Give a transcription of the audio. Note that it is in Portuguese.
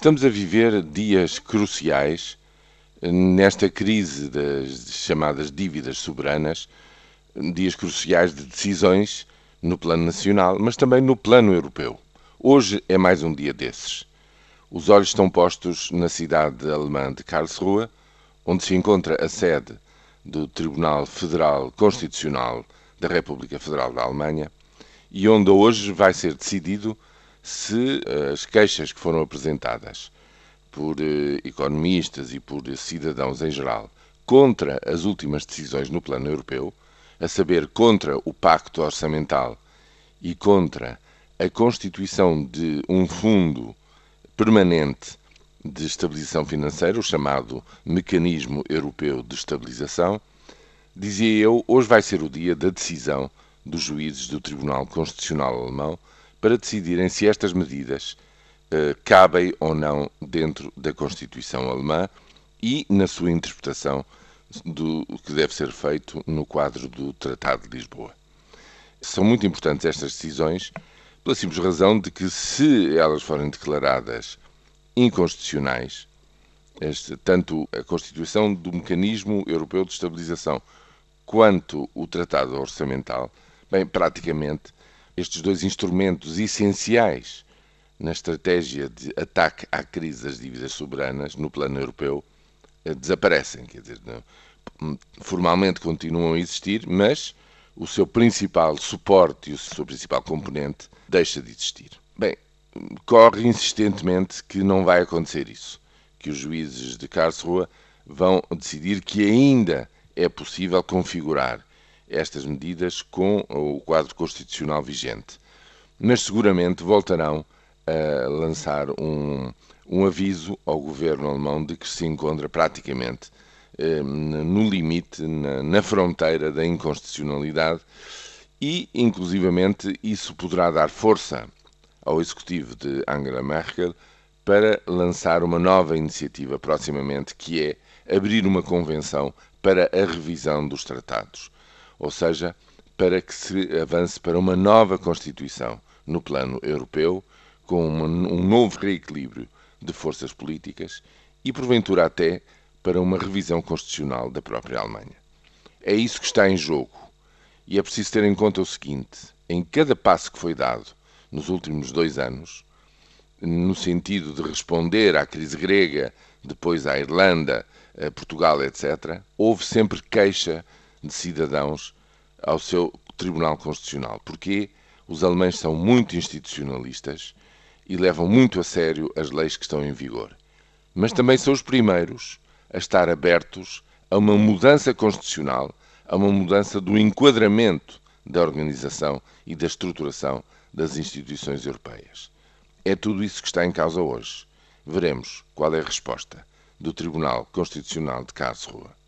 Estamos a viver dias cruciais nesta crise das chamadas dívidas soberanas, dias cruciais de decisões no plano nacional, mas também no plano europeu. Hoje é mais um dia desses. Os olhos estão postos na cidade alemã de Karlsruhe, onde se encontra a sede do Tribunal Federal Constitucional da República Federal da Alemanha e onde hoje vai ser decidido se eh, as queixas que foram apresentadas por eh, economistas e por cidadãos em geral contra as últimas decisões no plano europeu, a saber, contra o Pacto Orçamental e contra a constituição de um fundo permanente de estabilização financeira, o chamado Mecanismo Europeu de Estabilização, dizia eu, hoje vai ser o dia da decisão dos juízes do Tribunal Constitucional Alemão para decidirem se estas medidas uh, cabem ou não dentro da Constituição alemã e na sua interpretação do que deve ser feito no quadro do Tratado de Lisboa. São muito importantes estas decisões pela simples razão de que, se elas forem declaradas inconstitucionais, este, tanto a Constituição do Mecanismo Europeu de Estabilização quanto o Tratado Orçamental, bem, praticamente estes dois instrumentos essenciais na estratégia de ataque à crise das dívidas soberanas no plano europeu eh, desaparecem. Quer dizer, não, formalmente continuam a existir, mas o seu principal suporte e o seu principal componente deixa de existir. Bem, corre insistentemente que não vai acontecer isso, que os juízes de Karlsruhe vão decidir que ainda é possível configurar estas medidas com o quadro constitucional vigente. Mas seguramente voltarão a lançar um, um aviso ao governo alemão de que se encontra praticamente eh, no limite, na, na fronteira da inconstitucionalidade e, inclusivamente, isso poderá dar força ao executivo de Angela Merkel para lançar uma nova iniciativa proximamente, que é abrir uma convenção para a revisão dos tratados ou seja, para que se avance para uma nova Constituição no plano europeu, com uma, um novo reequilíbrio de forças políticas e, porventura, até para uma revisão constitucional da própria Alemanha. É isso que está em jogo. E é preciso ter em conta o seguinte: em cada passo que foi dado nos últimos dois anos, no sentido de responder à crise grega, depois à Irlanda, a Portugal, etc., houve sempre queixa de cidadãos ao seu Tribunal Constitucional. Porque os alemães são muito institucionalistas e levam muito a sério as leis que estão em vigor. Mas também são os primeiros a estar abertos a uma mudança constitucional, a uma mudança do enquadramento da organização e da estruturação das instituições europeias. É tudo isso que está em causa hoje. Veremos qual é a resposta do Tribunal Constitucional de Karlsruhe.